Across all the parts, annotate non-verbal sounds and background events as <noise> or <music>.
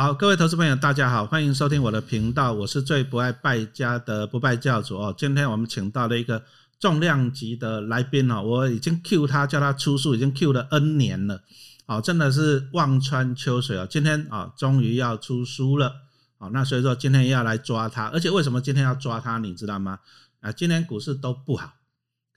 好，各位投资朋友，大家好，欢迎收听我的频道，我是最不爱败家的不败教主哦。今天我们请到了一个重量级的来宾哦，我已经 Q 他叫他出书，已经 Q 了 N 年了，哦，真的是望穿秋水哦。今天啊，终于要出书了，好，那所以说今天要来抓他，而且为什么今天要抓他，你知道吗？啊，今天股市都不好，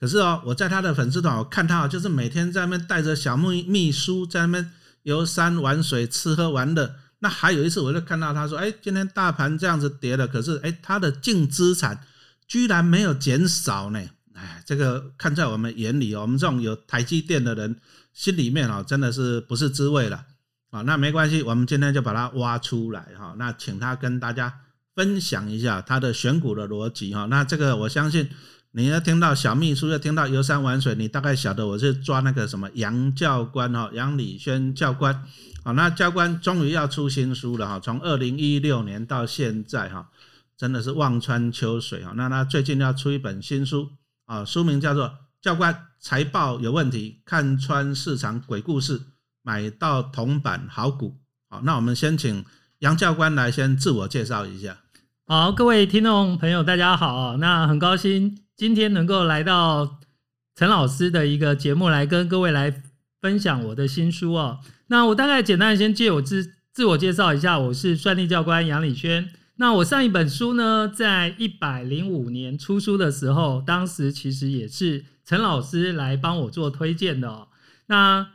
可是哦，我在他的粉丝团，我看他就是每天在那边带着小秘秘书在那边游山玩水、吃喝玩乐。那还有一次，我就看到他说：“哎，今天大盘这样子跌了，可是哎，他的净资产居然没有减少呢！哎，这个看在我们眼里，我们这种有台积电的人心里面啊，真的是不是滋味了啊？那没关系，我们今天就把它挖出来哈。那请他跟大家分享一下他的选股的逻辑哈。那这个我相信，你要听到小秘书，要听到游山玩水，你大概晓得我是抓那个什么杨教官哈，杨礼轩教官。好，那教官终于要出新书了哈，从二零一六年到现在哈，真的是望穿秋水哈。那他最近要出一本新书啊，书名叫做《教官财报有问题，看穿市场鬼故事，买到铜板好股》。好，那我们先请杨教官来先自我介绍一下。好，各位听众朋友，大家好，那很高兴今天能够来到陈老师的一个节目，来跟各位来分享我的新书哦。那我大概简单先借我自自我介绍一下，我是算力教官杨礼轩。那我上一本书呢，在一百零五年出书的时候，当时其实也是陈老师来帮我做推荐的哦。那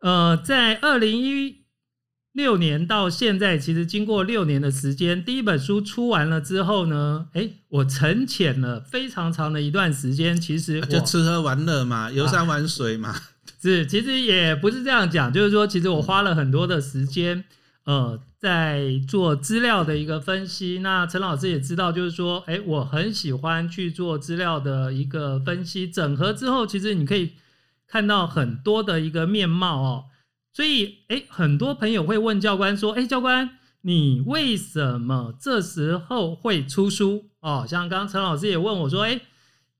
呃，在二零一六年到现在，其实经过六年的时间，第一本书出完了之后呢，哎，我沉潜了非常长的一段时间，其实就吃喝玩乐嘛，游山玩水嘛。<laughs> <laughs> 是，其实也不是这样讲，就是说，其实我花了很多的时间，呃，在做资料的一个分析。那陈老师也知道，就是说，哎，我很喜欢去做资料的一个分析，整合之后，其实你可以看到很多的一个面貌哦。所以，哎，很多朋友会问教官说，哎，教官，你为什么这时候会出书？哦，像刚刚陈老师也问我说，哎。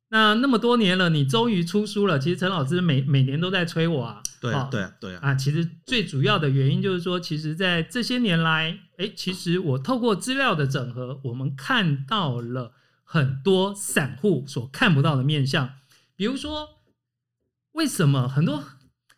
那那么多年了，你终于出书了。其实陈老师每每年都在催我啊。对啊，对啊，对啊。啊，其实最主要的原因就是说，其实，在这些年来，哎，其实我透过资料的整合，我们看到了很多散户所看不到的面相。比如说，为什么很多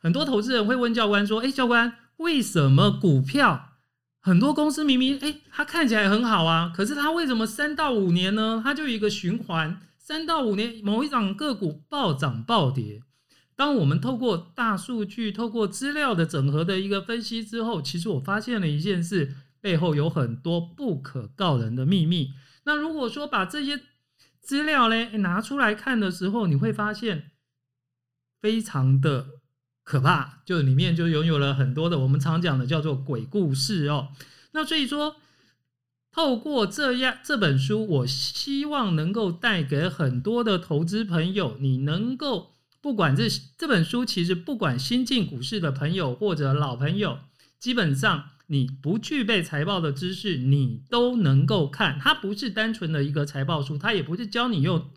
很多投资人会问教官说：“哎，教官，为什么股票很多公司明明哎，它看起来很好啊，可是它为什么三到五年呢？它就有一个循环。”三到五年，某一档个股暴涨暴跌。当我们透过大数据、透过资料的整合的一个分析之后，其实我发现了一件事，背后有很多不可告人的秘密。那如果说把这些资料呢拿出来看的时候，你会发现非常的可怕，就里面就拥有了很多的我们常讲的叫做鬼故事哦。那所以说。透过这样这本书，我希望能够带给很多的投资朋友，你能够不管这这本书，其实不管新进股市的朋友或者老朋友，基本上你不具备财报的知识，你都能够看。它不是单纯的一个财报书，它也不是教你用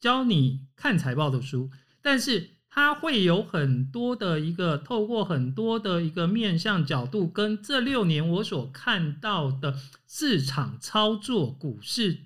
教你看财报的书，但是。它会有很多的一个透过很多的一个面向角度，跟这六年我所看到的市场操作、股市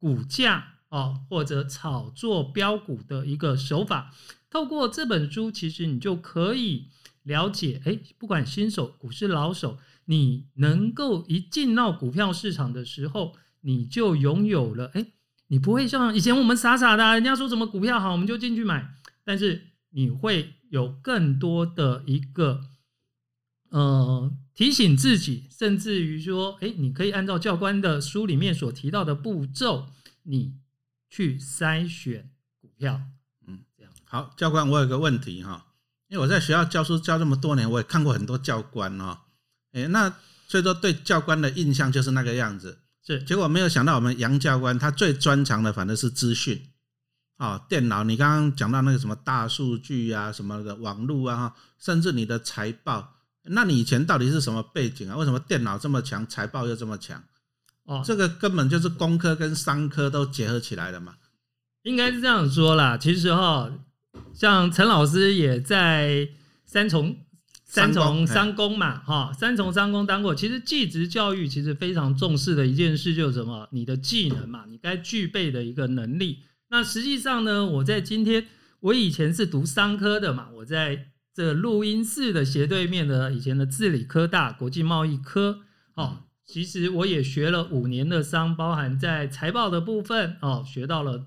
股价哦，或者炒作标股的一个手法，透过这本书，其实你就可以了解，哎，不管新手、股市老手，你能够一进到股票市场的时候，你就拥有了，哎，你不会像以前我们傻傻的，人家说什么股票好，我们就进去买，但是。你会有更多的一个呃提醒自己，甚至于说，哎，你可以按照教官的书里面所提到的步骤，你去筛选股票。嗯，这样好。教官，我有个问题哈，因为我在学校教书教这么多年，我也看过很多教官哈。哎，那所以说对教官的印象就是那个样子。是，结果没有想到我们杨教官他最专长的反正是资讯。啊，电脑，你刚刚讲到那个什么大数据啊，什么的网络啊，甚至你的财报，那你以前到底是什么背景啊？为什么电脑这么强，财报又这么强？哦，这个根本就是工科跟商科都结合起来的嘛。应该是这样说啦。其实哈，像陈老师也在三重三重公商工嘛，哈，三重三工当过。其实技职教育其实非常重视的一件事就是什么？你的技能嘛，你该具备的一个能力。那实际上呢，我在今天，我以前是读商科的嘛，我在这录音室的斜对面的以前的治理科大国际贸易科，哦，其实我也学了五年的商，包含在财报的部分，哦，学到了，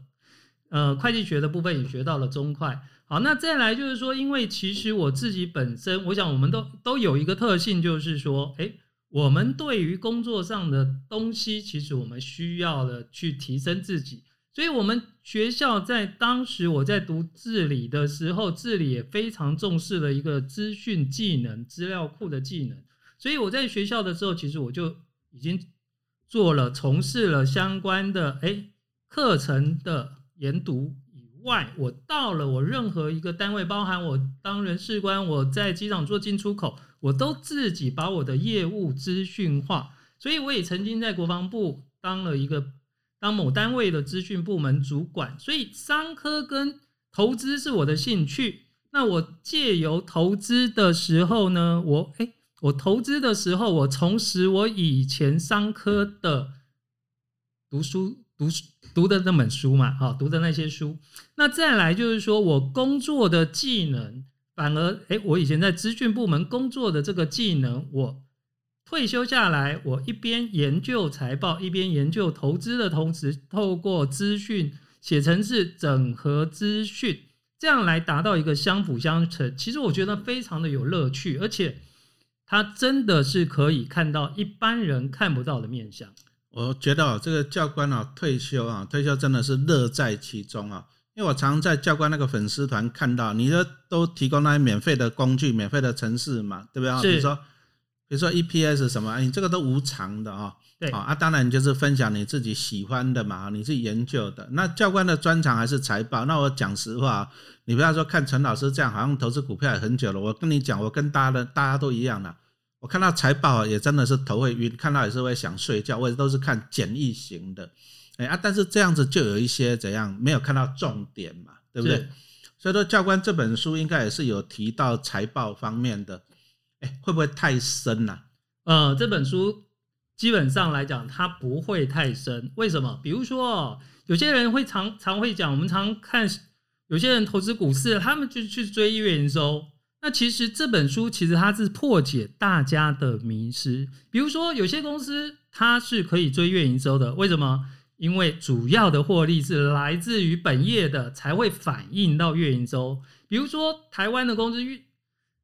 呃，会计学的部分也学到了中会。好，那再来就是说，因为其实我自己本身，我想我们都都有一个特性，就是说，哎，我们对于工作上的东西，其实我们需要的去提升自己。所以，我们学校在当时我在读治理的时候，治理也非常重视了一个资讯技能、资料库的技能。所以我在学校的时候，其实我就已经做了、从事了相关的哎课程的研读。以外，我到了我任何一个单位，包含我当人事官，我在机场做进出口，我都自己把我的业务资讯化。所以我也曾经在国防部当了一个当某单位的资讯部门主管。所以商科跟投资是我的兴趣。那我借由投资的时候呢，我哎，我投资的时候，我重拾我以前商科的读书。读读的那本书嘛，哈，读的那些书。那再来就是说我工作的技能，反而，哎，我以前在资讯部门工作的这个技能，我退休下来，我一边研究财报，一边研究投资的同时，透过资讯写成是整合资讯，这样来达到一个相辅相成。其实我觉得非常的有乐趣，而且它真的是可以看到一般人看不到的面相。我觉得这个教官啊，退休啊，退休真的是乐在其中啊。因为我常在教官那个粉丝团看到，你的都提供那些免费的工具、免费的程式嘛，对不对？比如说，比如说 EPS 什么，你这个都无偿的啊。对啊，当然就是分享你自己喜欢的嘛，你是研究的。那教官的专长还是财报。那我讲实话，你不要说看陈老师这样，好像投资股票也很久了。我跟你讲，我跟大家的大家都一样的。我看到财报也真的是头会晕，看到也是会想睡觉。我也都是看简易型的，哎啊，但是这样子就有一些怎样没有看到重点嘛，对不对？所以说教官这本书应该也是有提到财报方面的，哎，会不会太深呢？呃，这本书基本上来讲它不会太深，为什么？比如说有些人会常常会讲，我们常看有些人投资股市，他们就去追月营收。那其实这本书其实它是破解大家的迷失，比如说有些公司它是可以追月营收的，为什么？因为主要的获利是来自于本业的，才会反映到月营收。比如说台湾的公司玉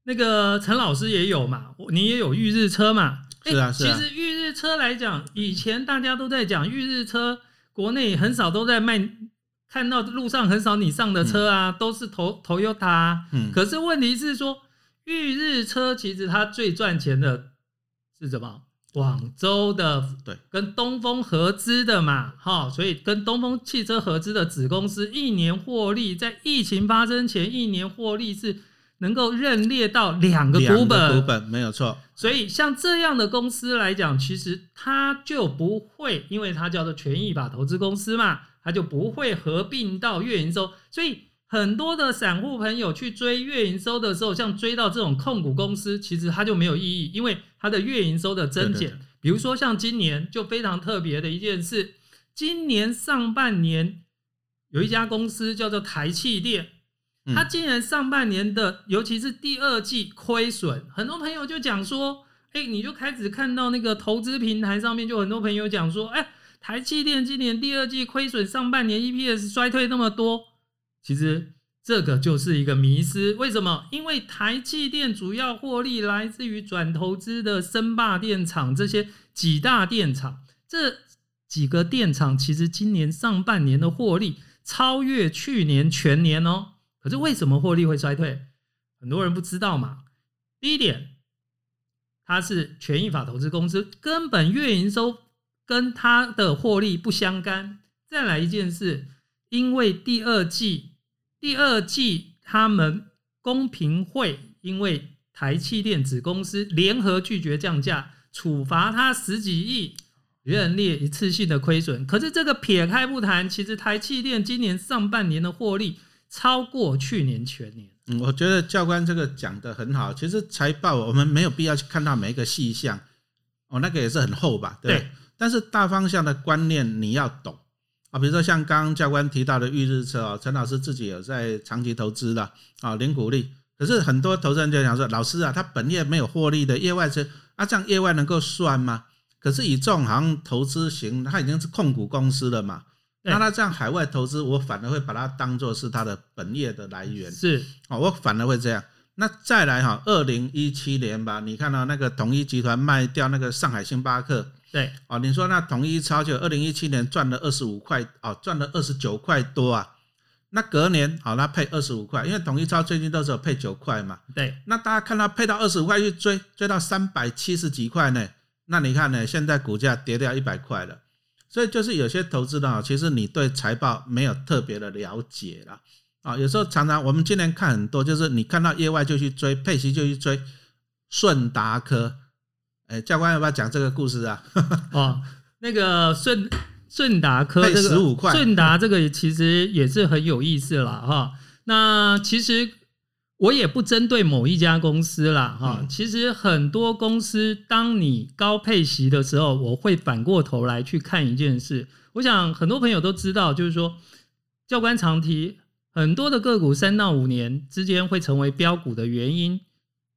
那个陈老师也有嘛，你也有玉日车嘛？是啊，是啊。其实玉日车来讲，以前大家都在讲玉日车，国内很少都在卖。看到路上很少你上的车啊，都是投投 t 塔。嗯，可是问题是说，裕日车其实它最赚钱的是什么？广州的对，跟东风合资的嘛，哈，所以跟东风汽车合资的子公司，一年获利在疫情发生前一年获利是能够认列到两个股本，股本没有错。所以像这样的公司来讲，其实它就不会，因为它叫做权益法投资公司嘛。它就不会合并到月营收，所以很多的散户朋友去追月营收的时候，像追到这种控股公司，其实它就没有意义，因为它的月营收的增减，比如说像今年就非常特别的一件事，今年上半年有一家公司叫做台气电，它今年上半年的尤其是第二季亏损，很多朋友就讲说，哎，你就开始看到那个投资平台上面就很多朋友讲说，哎。台积电今年第二季亏损，上半年 EPS 衰退那么多，其实这个就是一个迷失。为什么？因为台积电主要获利来自于转投资的深霸电厂这些几大电厂，这几个电厂其实今年上半年的获利超越去年全年哦。可是为什么获利会衰退？很多人不知道嘛。第一点，它是权益法投资公司，根本月营收。跟它的获利不相干。再来一件事，因为第二季，第二季他们公平会因为台气电子公司联合拒绝降价，处罚他十几亿，认列一次性的亏损。可是这个撇开不谈，其实台气电今年上半年的获利超过去年全年。嗯，我觉得教官这个讲的很好。其实财报我们没有必要去看到每一个细项，哦，那个也是很厚吧，对对？但是大方向的观念你要懂啊，比如说像刚刚教官提到的预日车哦，陈老师自己有在长期投资的啊，零股利。可是很多投资人就想说，老师啊，他本业没有获利的业外车啊，这样业外能够算吗？可是以这种好像投资型，它已经是控股公司了嘛，对那他这样海外投资，我反而会把它当做是他的本业的来源。是哦，我反而会这样。那再来哈，二零一七年吧，你看到那个统一集团卖掉那个上海星巴克对哦，你说那统一超就二零一七年赚了二十五块哦，赚了二十九块多啊。那隔年好，那配二十五块，因为统一超最近都是有配九块嘛。对那大家看到配到二十五块去追，追到三百七十几块呢，那你看呢？现在股价跌掉一百块了，所以就是有些投资的啊，其实你对财报没有特别的了解啦。啊，有时候常常我们今年看很多，就是你看到业外就去追，佩奇就去追，顺达科，哎，教官要不要讲这个故事啊？<laughs> 哦，那个顺顺达科配这个15块顺达这个其实也是很有意思啦哈。那其实我也不针对某一家公司啦哈。嗯其实很多公司，当你高配息的时候，我会反过头来去看一件事。我想很多朋友都知道，就是说教官常提很多的个股三到五年之间会成为标股的原因。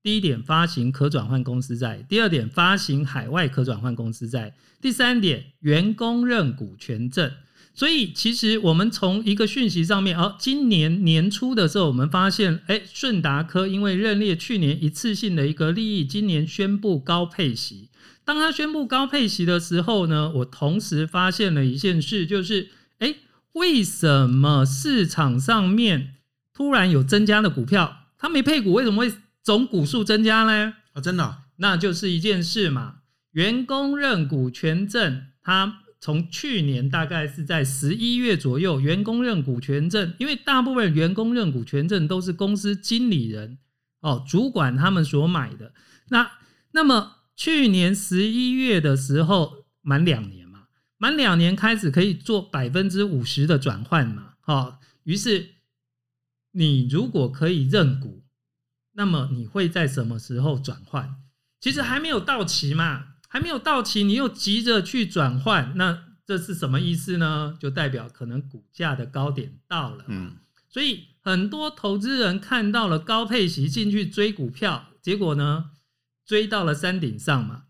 第一点，发行可转换公司债；第二点，发行海外可转换公司债；第三点，员工认股权证。所以，其实我们从一个讯息上面，哦，今年年初的时候，我们发现，哎，顺达科因为认列去年一次性的一个利益，今年宣布高配息。当他宣布高配息的时候呢，我同时发现了一件事，就是，哎，为什么市场上面突然有增加的股票，它没配股，为什么会总股数增加呢？哦，真的哦、那就是一件事嘛。员工认股权证，它从去年大概是在十一月左右，员工认股权证，因为大部分员工认股权证都是公司经理人哦主管他们所买的。那那么去年十一月的时候满两年嘛，满两年开始可以做百分之五十的转换嘛，哦，于是你如果可以认股，那么你会在什么时候转换？其实还没有到期嘛，还没有到期，你又急着去转换，那这是什么意思呢？就代表可能股价的高点到了。嗯，所以很多投资人看到了高配息进去追股票，结果呢，追到了山顶上嘛。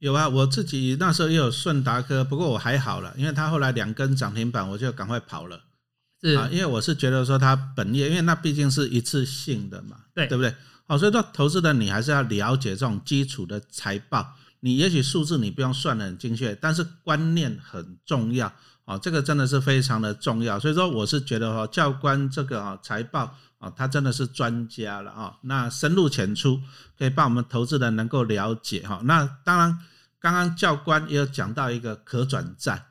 有啊，我自己那时候也有顺达科，不过我还好了，因为他后来两根涨停板，我就赶快跑了。是，啊，因为我是觉得说它本业，因为那毕竟是一次性的嘛，对对不对？好，所以说投资的你还是要了解这种基础的财报。你也许数字你不用算的很精确，但是观念很重要哦，这个真的是非常的重要。所以说我是觉得哈、教官这个啊财报啊，他真的是专家了啊，那深入浅出，可以帮我们投资人能够了解哈、那当然，刚刚教官也有讲到一个可转债。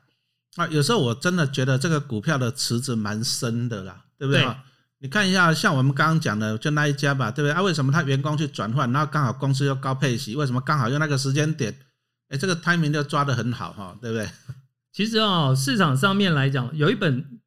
啊，有时候我真的觉得这个股票的池子蛮深的啦，对不对？对你看一下，像我们刚刚讲的，就那一家吧，对不对？啊，为什么他员工去转换，然后刚好公司又高配息，为什么刚好用那个时间点？哎，这个 timing 就抓得很好哈，对不对？其实哦，市场上面来讲，有一本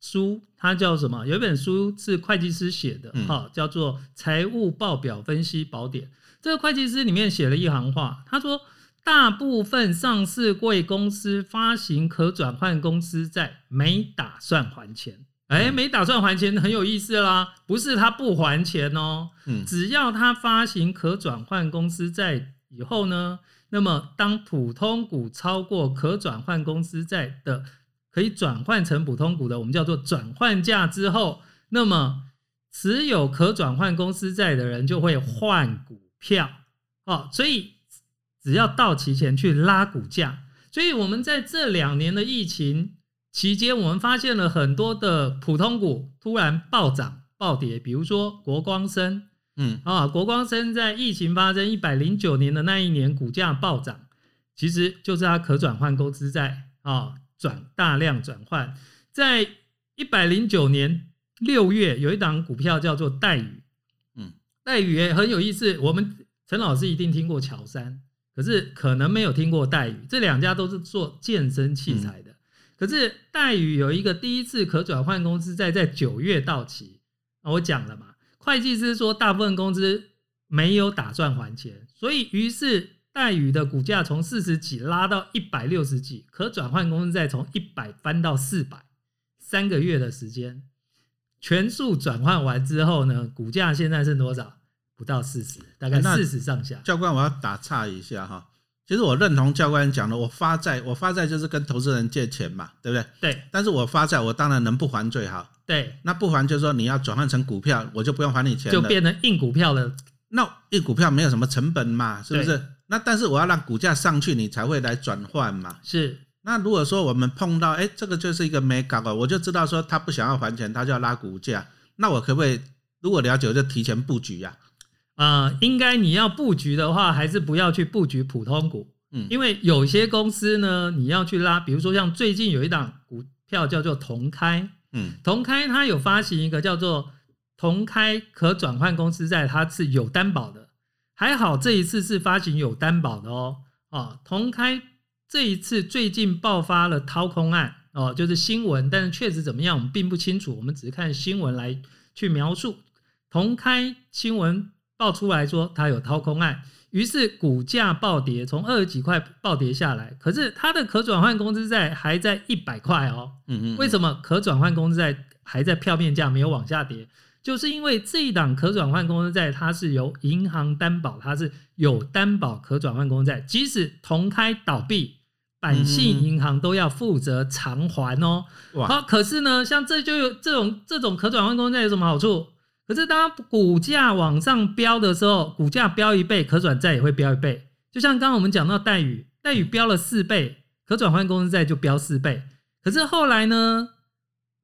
书，它叫什么？有一本书是会计师写的，嗯哈、叫做《财务报表分析宝典》。这个会计师里面写了一行话，他说：大部分上市贵公司发行可转换公司债，没打算还钱。哎，嗯没打算还钱，很有意思啦。不是他不还钱哦，嗯只要他发行可转换公司债以后呢，那么当普通股超过可转换公司债的可以转换成普通股的，我们叫做转换价之后，那么持有可转换公司债的人就会换股票哦，所以只要到期前去拉股价。所以我们在这两年的疫情期间，我们发现了很多的普通股突然暴涨暴跌，比如说国光生，嗯啊，国光生在疫情发生一百零九年的那一年，股价暴涨，其实就是它可转换公司债啊转大量转换。在一百零九年六月，有一档股票叫做戴宇，嗯，戴宇也很有意思。我们陈老师一定听过乔山，可是可能没有听过戴宇。这两家都是做健身器材的，可是戴宇有一个第一次可转换公司债在九月到期。啊我讲了嘛，会计师说大部分公司没有打算还钱，所以于是待遇的股价从四十几拉到一百六十几，可转换公司债从一百翻到四百，三个月的时间，全数转换完之后呢，股价现在是多少？不到四十，大概四十上下。教官，我要打岔一下哈。其实我认同教官讲的，我发债，我发债就是跟投资人借钱嘛，对不对？对但是我发债，我当然能不还最好。对，那不还就是说你要转换成股票，我就不用还你钱就了。变成硬股票了。那硬股票没有什么成本嘛，是不是？那但是我要让股价上去，你才会来转换嘛。是那如果说我们碰到，哎，这个就是一个没搞哦，我就知道说他不想要还钱，他就要拉股价。那我可不可以，如果了解，我就提前布局呀、呃，应该你要布局的话，还是不要去布局普通股，嗯因为有些公司呢，你要去拉，比如说像最近有一档股票叫做同开，嗯同开它有发行一个叫做同开可转换公司债，它是有担保的，还好这一次是发行有担保的哦。啊，同开这一次最近爆发了掏空案哦，就是新闻，但是确实怎么样我们并不清楚，我们只是看新闻来去描述。同开新闻爆出来说它有掏空案，于是股价暴跌，从二十几块暴跌下来，可是它的可转换公司债还在一百块哦。嗯嗯，为什么可转换公司债还在票面价没有往下跌？就是因为这一档可转换公司债它是由银行担保，它是有担保可转换公司债，即使同开倒闭，板信银行都要负责偿还哦。哇，好，可是呢，像这就有这种这种可转换公司债有什么好处？可是当股价往上飙的时候，股价飙一倍，可转债也会飙一倍。就像刚刚我们讲到待遇，待遇飙了四倍，可转换公司债就飙四倍。可是后来呢，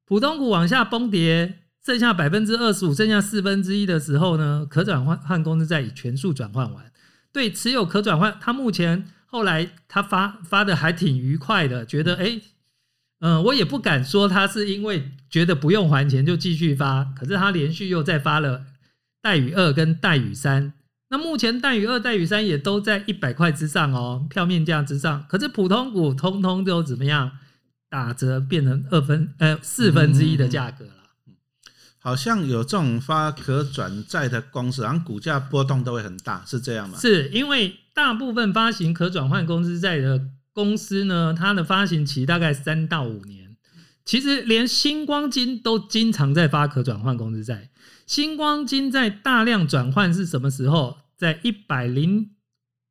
普通股往下崩跌，剩下百分之二十五，剩下四分之一的时候呢，可转换换公司债已全数转换完。对，持有可转换，他目前后来他发发的还挺愉快的，觉得哎。嗯，我也不敢说他是因为觉得不用还钱就继续发，可是他连续又再发了待遇二跟待遇三。那目前待遇二、待遇三也都在一百块之上哦，票面价之上。可是普通股通通都怎么样打折，变成二分呃四分之一的价格了。好像有这种发可转债的公司，然后股价波动都会很大，是这样吗？是因为大部分发行可转换公司债的公司呢，它的发行期大概三到五年。其实连星光金都经常在发可转换公司债。星光金在大量转换是什么时候？在一百零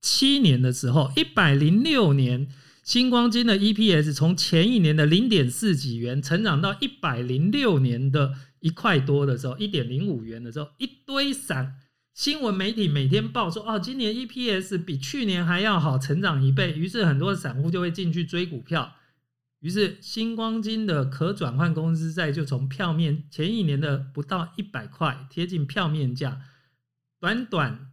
七年的时候，一百零六年，星光金的 EPS 从前一年的零点四几元成长到一百零六年的一块多的时候，一点零五元的时候，一堆散新闻媒体每天报说，哦，今年 EPS 比去年还要好，成长一倍，于是很多散户就会进去追股票，于是星光金的可转换公司债就从票面前一年的不到一百块，贴近票面价，短短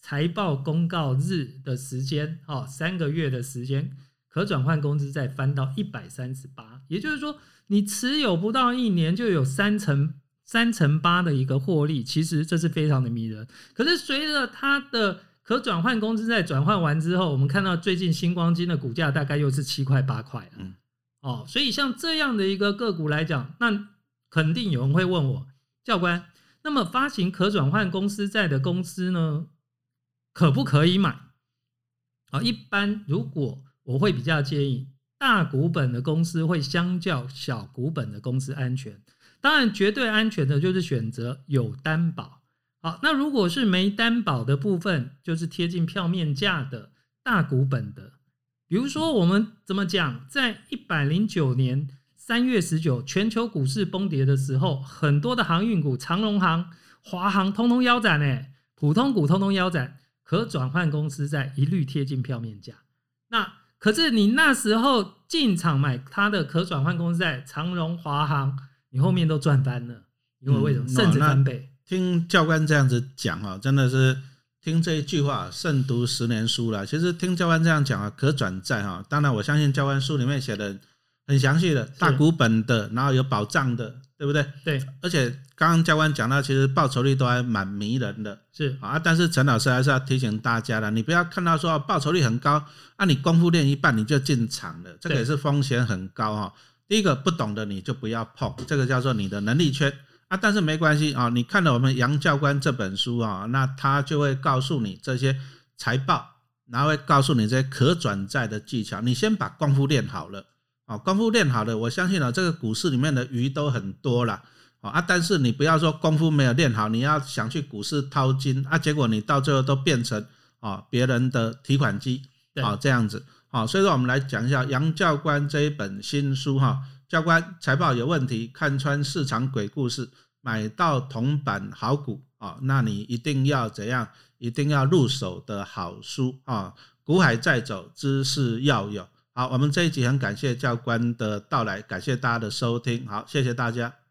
财报公告日的时间，哦，三个月的时间，可转换公司债翻到一百三十八，也就是说，你持有不到一年就有三成三乘八的一个获利，其实这是非常的迷人。可是随着它的可转换公司债转换完之后，我们看到最近星光金的股价大概又是七块八块了。嗯哦，所以像这样的一个个股来讲，那肯定有人会问我，教官，那么发行可转换公司债的公司呢，可不可以买？啊，一般如果我会比较建议大股本的公司会相较小股本的公司安全。当然，绝对安全的就是选择有担保。好，那如果是没担保的部分，就是贴近票面价的大股本的，比如说我们怎么讲，在一百零九年三月十九全球股市崩跌的时候，很多的航运股，长荣航、华航通通腰斩诶，普通股通通腰斩，可转换公司在一律贴近票面价。那可是你那时候进场买它的可转换公司在长荣、华航，你后面都赚翻了，因为为什么？嗯甚至翻倍。听教官这样子讲啊，真的是听这一句话胜读十年书了。其实听教官这样讲啊，可转债哈，当然我相信教官书里面写的很详细的，大股本的，然后有保障的，对不对？对，而且刚刚教官讲到，其实报酬率都还蛮迷人的是啊。但是陈老师还是要提醒大家了，你不要看到说哦报酬率很高，啊，你功夫练一半你就进场了，这个也是风险很高哈。第一个不懂的你就不要碰，这个叫做你的能力圈。啊，但是没关系啊，你看了我们杨教官这本书啊，那他就会告诉你这些财报，然后会告诉你这些可转债的技巧。你先把功夫练好了啊，功夫练好了，我相信啊，这个股市里面的鱼都很多了啊。但是你不要说功夫没有练好，你要想去股市掏金啊，结果你到最后都变成啊别人的提款机啊这样子啊。所以说，我们来讲一下杨教官这一本新书哈。教官财报有问题，看穿市场鬼故事，买到铜板好股啊！那你一定要怎样？一定要入手的好书啊！股海在走，知识要有。好，我们这一集很感谢教官的到来，感谢大家的收听，好，谢谢大家。